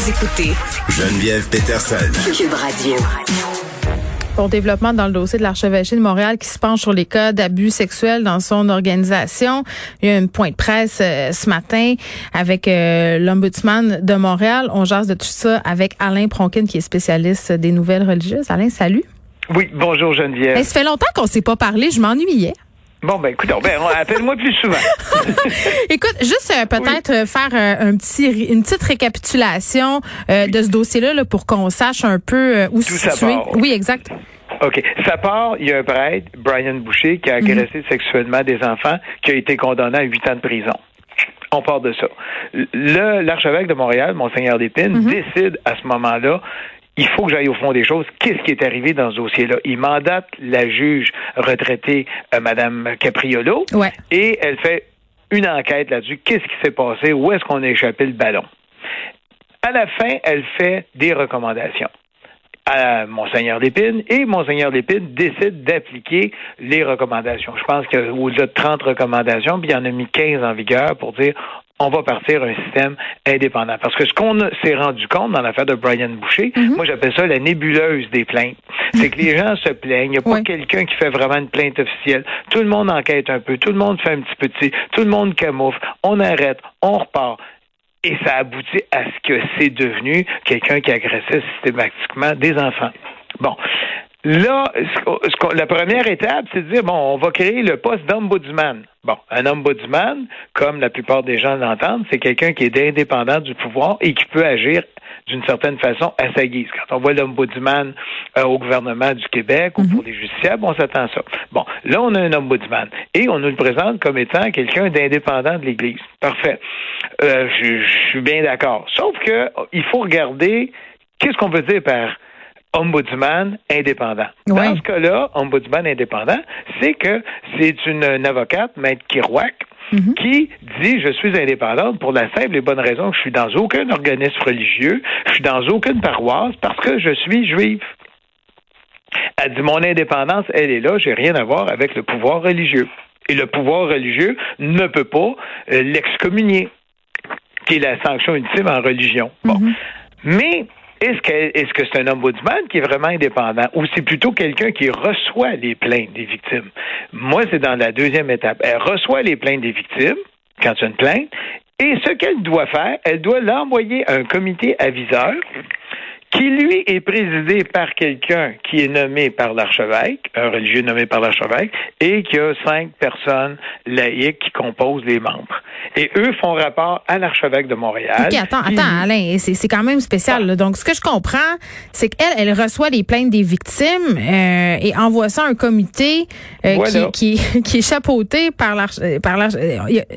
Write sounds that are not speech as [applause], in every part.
Vous écoutez Geneviève Peterson. Cube Radio. Pour développement dans le dossier de l'archevêché de Montréal qui se penche sur les cas d'abus sexuels dans son organisation. Il y a un point de presse euh, ce matin avec euh, l'ombudsman de Montréal. On jase de tout ça avec Alain Pronkin qui est spécialiste des nouvelles religieuses. Alain, salut. Oui, bonjour Geneviève. ça fait longtemps qu'on s'est pas parlé, je m'ennuyais. Bon, ben écoute, ben, appelle-moi plus souvent. [laughs] écoute, juste euh, peut-être faire un petit, une petite récapitulation de ce dossier-là là, pour qu'on sache un peu où se situer. Oui, exact. OK. Ça part, il y a un prêtre, Brian Boucher, qui a mhm. agressé sexuellement des enfants, qui a été condamné à huit ans de prison. On part de ça. L'archevêque de Montréal, Monseigneur Lépine, mhm. décide à ce moment-là il faut que j'aille au fond des choses. Qu'est-ce qui est arrivé dans ce dossier-là? Il mandate la juge retraitée, euh, Mme Capriolo, et elle fait une enquête là-dessus. Qu'est-ce qui s'est passé? Où est-ce qu'on a échappé le ballon? À la fin, elle fait des recommandations à Monseigneur Lépine et Monseigneur Lépine décide d'appliquer les recommandations. Je pense qu'au-delà de 30 recommandations, puis il y en a mis 15 en vigueur pour dire on va partir un système indépendant. Parce que ce qu'on s'est rendu compte dans l'affaire de Brian Boucher, mhm. moi j'appelle ça la nébuleuse des plaintes. C'est que les gens se plaignent. Il n'y a pas quelqu'un qui fait vraiment une plainte officielle. Tout le monde enquête un peu. Tout le monde fait un petit peu Tout le monde camoufle. On arrête. On repart. Et ça aboutit à ce que c'est devenu quelqu'un qui agressait systématiquement des enfants. Bon. Là, la première étape, c'est de dire, bon, on va créer le poste d'ombudsman. Bon, un ombudsman, comme la plupart des gens l'entendent, c'est quelqu'un qui est indépendant du pouvoir et qui peut agir d'une certaine façon à sa guise. Quand on voit l'ombudsman euh, au gouvernement du Québec ou pour mhm. les justiciables, on s'attend à ça. Bon, là, on a un ombudsman et on nous le présente comme étant quelqu'un d'indépendant de l'Église. Parfait. Euh, je, suis bien d'accord. Sauf que il faut regarder qu'est-ce qu'on veut dire par ombudsman indépendant. Dans ce cas-là, ombudsman indépendant, c'est que c'est une, avocate, Maître Kirouac, mhm. qui dit je suis indépendante pour la simple et bonne raison que je suis dans aucun organisme religieux, je suis dans aucune paroisse parce que je suis juive. Elle dit mon indépendance, elle est là, j'ai rien à voir avec le pouvoir religieux. Et le pouvoir religieux ne peut pas euh, l'excommunier, qui est la sanction ultime en religion. Bon. Mhm. Mais est-ce que c'est un ombudsman qui est vraiment indépendant ou c'est plutôt quelqu'un qui reçoit les plaintes des victimes? Moi, c'est dans la deuxième étape. Elle reçoit les plaintes des victimes quand il y a une plainte et ce qu'elle doit faire, elle doit l'envoyer à un comité aviseur qui lui est présidé par quelqu'un qui est nommé par l'archevêque, un religieux nommé par l'archevêque, et qui a cinq personnes laïques qui composent les membres. Et eux font rapport à l'archevêque de Montréal. OK, attends, attends, Alain, c'est quand même spécial. Donc, ce que je comprends, c'est qu'elle, elle reçoit les plaintes des victimes euh, et envoie ça à un comité euh, qui, qui, [laughs] qui, est chapeauté par l'archevêque.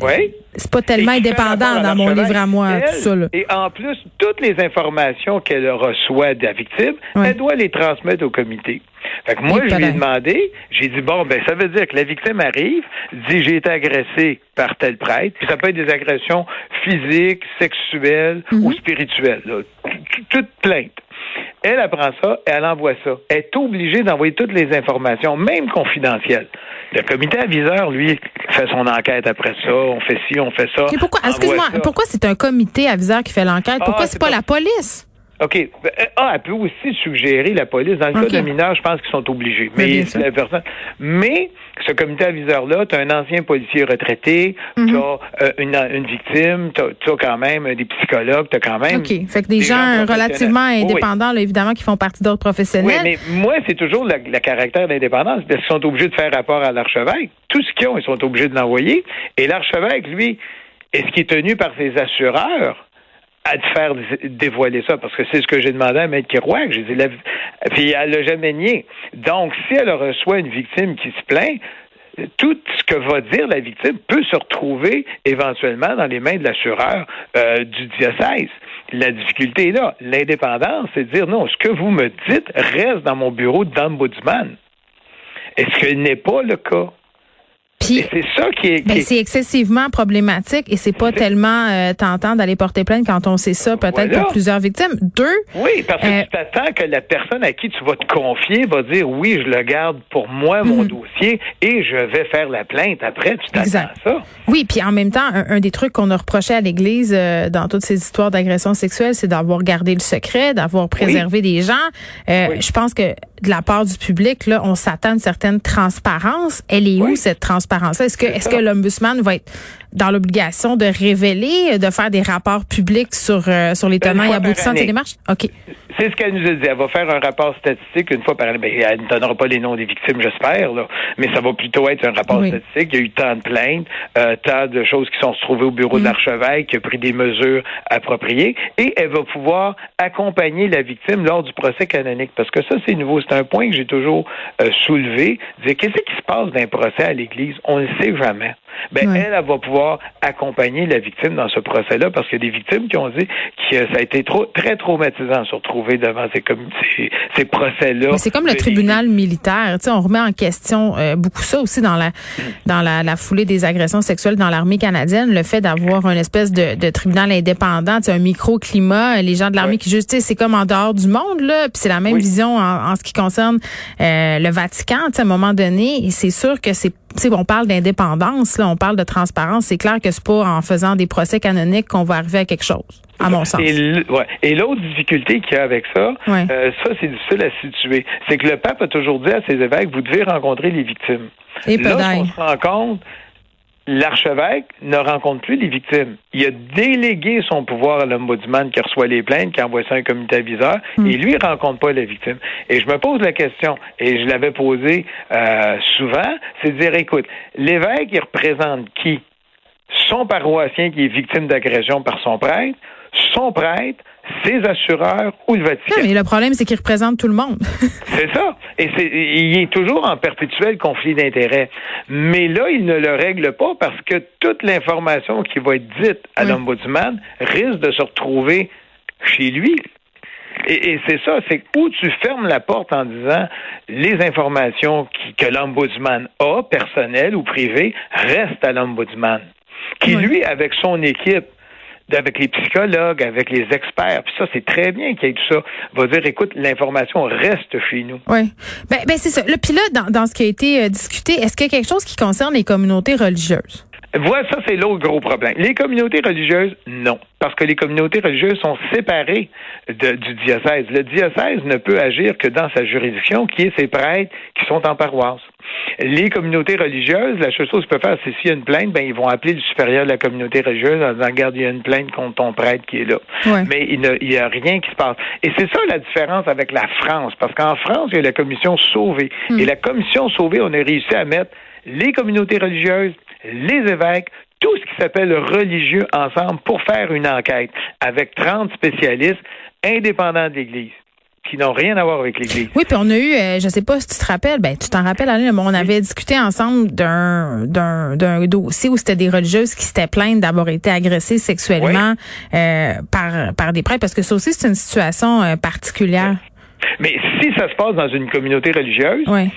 Oui c'est pas tellement indépendant dans mon livre à moi, tout ça. Et en plus, toutes les informations qu'elle reçoit de la victime, elle doit les transmettre au comité. Fait que moi, je lui ai demandé, j'ai dit, bon, ben, ça veut dire que la victime arrive, dit, j'ai été agressé par tel prêtre, puis ça peut être des agressions physiques, sexuelles ou mhm. spirituelles, toute plainte. Elle apprend ça et elle envoie ça. Elle est obligée d'envoyer toutes les informations, même confidentielles. Le comité aviseur, lui, fait son enquête après ça. On fait ci, on fait ça. pourquoi, excuse-moi, pourquoi c'est un comité aviseur qui fait l'enquête? Pourquoi ah, c'est pas la police? OK. Euh, ah, elle peut aussi suggérer la police. Dans le cas de mineurs, je pense qu'ils sont obligés. Mais, la personne... Mais ce comité aviseur-là, tu as un ancien policier retraité, mhm. tu as euh, une, une, victime, tu as, quand même des psychologues, tu as quand même. OK. Fait que des, gens, relativement indépendants, évidemment, qui font partie d'autres professionnels. Oui, mais moi, c'est toujours le, caractère d'indépendance. Parce qu'ils sont obligés de faire rapport à l'archevêque. Tout ce qu'ils ont, ils sont obligés de l'envoyer. Et l'archevêque, lui, est-ce qu'il est tenu par ses assureurs? À te faire dévoiler ça, parce que c'est ce que j'ai demandé à Maître Kirouac. J'ai dit, puis elle l'a jamais nié. Donc, si elle reçoit une victime qui se plaint, tout ce que va dire la victime peut se retrouver éventuellement dans les mains de l'assureur euh, du diocèse. La difficulté est là. L'indépendance, c'est de dire non, ce que vous me dites reste dans mon bureau d'ombudsman. Est-ce ce n'est pas le cas? C'est ça qui est. Ben, c'est excessivement problématique et c'est pas tellement euh, tentant d'aller porter plainte quand on sait ça, peut-être pour plusieurs victimes. Deux. Oui, parce que euh, tu t'attends que la personne à qui tu vas te confier va dire oui, je le garde pour moi, mon mhm. dossier, et je vais faire la plainte après. Tu t'attends à ça. Oui, puis en même temps, un, des trucs qu'on a reproché à l'Église euh, dans toutes ces histoires d'agression sexuelle, c'est d'avoir gardé le secret, d'avoir préservé des gens. Je pense que de la part du public, là, on s'attend à une certaine transparence. Elle est où cette transparence Est-ce que, est-ce que [laughs] l'ombudsman va être dans l'obligation de révéler, de faire des rapports publics sur euh, sur les tenants et aboutissants de ces démarches? Ok. C'est ce qu'elle nous a dit. Elle va faire un rapport statistique une fois par année. Ben, elle ne donnera pas les noms des victimes, j'espère, mais ça va plutôt être un rapport statistique. Il y a eu tant de plaintes, euh, tant de choses qui sont retrouvées au bureau de mm. l'archevêque, qui a pris des mesures appropriées, et elle va pouvoir accompagner la victime lors du procès canonique. Parce que ça, c'est nouveau. C'est un point que j'ai toujours euh, soulevé. Qu'est-ce qui se passe d'un procès à l'Église? On ne sait jamais ben elle, elle va pouvoir accompagner la victime dans ce procès-là parce qu'il y a des victimes qui ont dit que ça a été trop très traumatisant de se retrouver devant ces, ces, ces procès-là. C'est comme le tribunal militaire, tu sais, on remet en question euh, beaucoup ça aussi dans la dans la, la foulée des agressions sexuelles dans l'armée canadienne, le fait d'avoir une espèce de, de tribunal indépendant, un microclimat, les gens de l'armée qui juste, c'est comme en dehors du monde là, puis c'est la même vision en, en, ce qui concerne euh, le Vatican, tu sais, à un moment donné, et c'est sûr que c'est on parle d'indépendance, là, on parle de transparence. C'est clair que c'est pas en faisant des procès canoniques qu'on va arriver à quelque chose, à mon sens. Et l'autre difficulté qu'il y a avec ça, euh, ça c'est difficile à situer, c'est que le pape a toujours dit à ses évêques, vous devez rencontrer les victimes. Et Là, on se rend compte, l'archevêque ne rencontre plus les victimes. Il a délégué son pouvoir à l'ombudsman qui reçoit les plaintes, qui envoie ça à un comité aviseur, hmm. et lui, il rencontre pas la victime. Et je me pose la question, et je l'avais posée euh, souvent, c'est de dire, écoute, l'évêque, il représente qui? Son paroissien qui est victime d'agression par son prêtre, son prêtre, ses assureurs ou le Vatican. mais le problème, c'est qu'il représente tout le monde. [laughs] c'est ça. Et c'est, il est toujours en perpétuel conflit d'intérêts. Mais là, il ne le règle pas parce que toute l'information qui va être dite à l'ombudsman risque de se retrouver chez lui. Et, c'est ça, c'est où tu fermes la porte en disant les informations que l'ombudsman a, personnelles ou privées, restent à l'ombudsman. Qui, lui, avec son équipe, avec les psychologues, avec les experts. Puis ça, c'est très bien qu'il y ait tout ça. Va dire, écoute, l'information reste chez nous. Oui. Ben, ben c'est ça. Le, là, dans, dans ce qui a été euh, discuté, est-ce qu'il y a quelque chose qui concerne les communautés religieuses? Voilà, ça, c'est l'autre gros problème. Les communautés religieuses, non. Parce que les communautés religieuses sont séparées du diocèse. Le diocèse ne peut agir que dans sa juridiction, qui est ses prêtres qui sont en paroisse. Les communautés religieuses, la seule chose qu'ils peuvent faire, c'est s'il y a une plainte, ben, ils vont appeler le supérieur de la communauté religieuse en disant, regarde, il y a une plainte contre ton prêtre qui est là. Mais il n'y a, rien qui se passe. Et c'est ça la différence avec la France. Parce qu'en France, il y a la commission sauvée. Hmm. Et la commission sauvée, on a réussi à mettre les communautés religieuses, les évêques, tout ce qui s'appelle religieux ensemble pour faire une enquête avec 30 spécialistes indépendants de l'Église qui n'ont rien à voir avec l'Église. Oui, puis on a eu, euh, je sais pas si tu te rappelles, ben tu t'en rappelles, Alain, on avait discuté ensemble d'un d'un dossier où c'était des religieuses qui s'étaient plaintes d'avoir été agressées sexuellement euh, par par des prêtres, parce que ça aussi c'est une situation euh, particulière. Mais si ça se passe dans une communauté religieuse, oui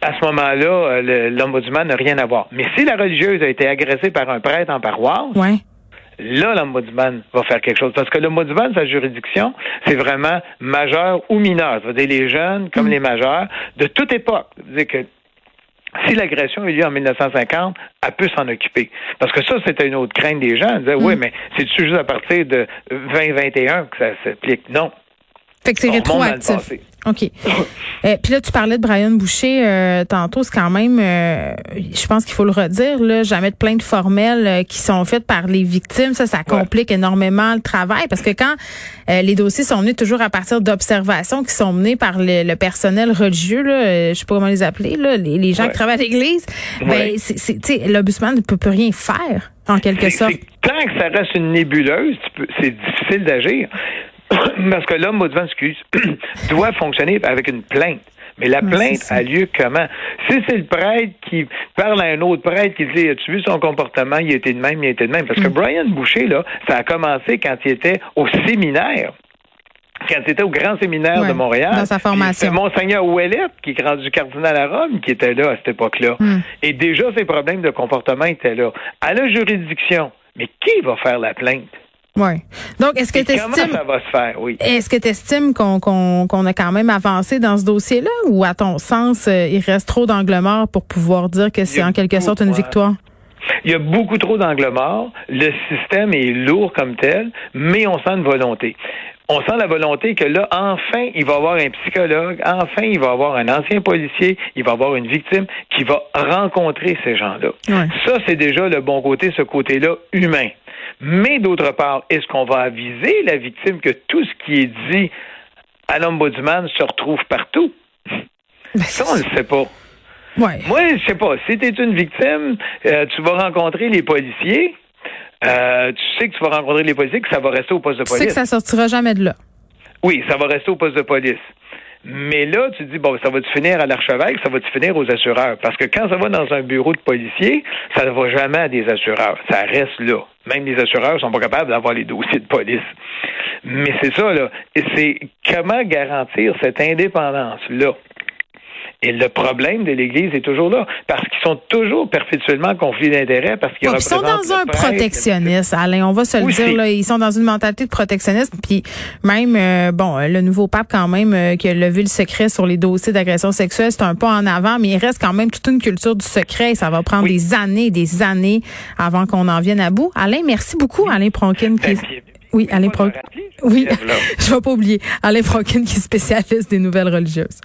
à ce moment-là, euh, l'ombudsman n'a rien à voir. Mais si la religieuse a été agressée par un prêtre en paroisse, là, l'ombudsman va faire quelque chose. Parce que l'ombudsman, sa juridiction, c'est vraiment majeur ou mineur. C'est-à-dire les jeunes comme mm. les majeurs de toute époque. C'est-à-dire que si l'agression a eu lieu en 1950, elle peut s'en occuper. Parce que ça, c'était une autre crainte des gens. Ils disaient, oui, mm. mais c'est juste à partir de 2021 que ça s'applique? Non. Fait que c'est rétroactif. OK. [laughs] Euh, puis là, tu parlais de Brian Boucher euh, tantôt. C'est quand même, euh, je pense qu'il faut le redire, là, jamais de plaintes formelles qui sont faites par les victimes. Ça, ça complique énormément le travail parce que quand les dossiers sont menés toujours à partir d'observations qui sont menées par le, personnel religieux, là, je sais pas comment les appeler, là, les, gens qui travaillent à l'église, ben, c'est, l'obusman ne peut plus rien faire, en quelque sorte. Tant que ça reste une nébuleuse, c'est difficile d'agir. [coughs] Parce que l'homme, excuse, [coughs] doit fonctionner avec une plainte. Mais la plainte a lieu comment? Si c'est le prêtre qui parle à un autre prêtre qui dit As-tu vu son comportement? Il était de même, il était de même. Parce que Brian Boucher, là, ça a commencé quand il était au séminaire. Quand il était au grand séminaire Ouais, de Montréal. dans sa formation. C'est Monseigneur Ouellette, qui est rendu cardinal à Rome, qui était là à cette époque-là. Hmm. Et déjà, ses problèmes de comportement étaient là. À la juridiction, mais qui va faire la plainte? Ouais. Donc, est-ce que tu estimes. ça va se faire? Oui. Est-ce que tu estimes qu'on a quand même avancé dans ce dossier-là? Ou à ton sens, euh, il reste trop d'angle mort pour pouvoir dire que c'est en quelque sorte une victoire? Il y a beaucoup trop d'angles morts. Le système est lourd comme tel, mais on sent une volonté. On sent la volonté que là, enfin, il va y avoir un psychologue, enfin, il va y avoir un ancien policier, il va y avoir une victime qui va rencontrer ces gens-là. Ouais. Ça, c'est déjà le bon côté, ce côté-là humain. Mais d'autre part, est-ce qu'on va aviser la victime que tout ce qui est dit à l'ombudsman se retrouve partout? Ben, Ça, on ne le sait pas. ouais. Moi, je sais pas. Si tu es une victime, euh, tu vas rencontrer les policiers. Euh, tu sais que tu vas rencontrer les policiers, que ça va rester au poste de Tu sais police. que ça sortira jamais de là. Oui, ça va rester au poste de police. Mais là, tu dis, bon, ça va-tu finir à l'archevêque, ça va-tu finir aux assureurs? Parce que quand ça va dans un bureau de policier, ça ne va jamais à des assureurs. Ça reste là. Même les assureurs sont pas capables d'avoir les dossiers de police. Mais c'est ça, là. Et c'est comment garantir cette indépendance-là? Et le problème de l'Église est toujours là, parce qu'ils sont toujours perpétuellement en conflit d'intérêts, parce qu'ils Ouais, ils sont dans un prêtre. protectionnisme, Alain. On va se le Aussi. dire, là. Ils sont dans une mentalité de protectionnisme. Puis même, euh, bon, le nouveau pape, quand même, euh, qui a levé le secret sur les dossiers d'agression sexuelle, c'est un pas en avant, mais il reste quand même toute une culture du secret. Et ça va prendre Oui. des années des années avant qu'on en vienne à bout. Alain, merci beaucoup, Alain Pronkin. Qui est- Oui, Alain Pronkin. Oui, [laughs] je vais pas oublier. Alain Pronkin, qui est spécialiste des nouvelles religieuses.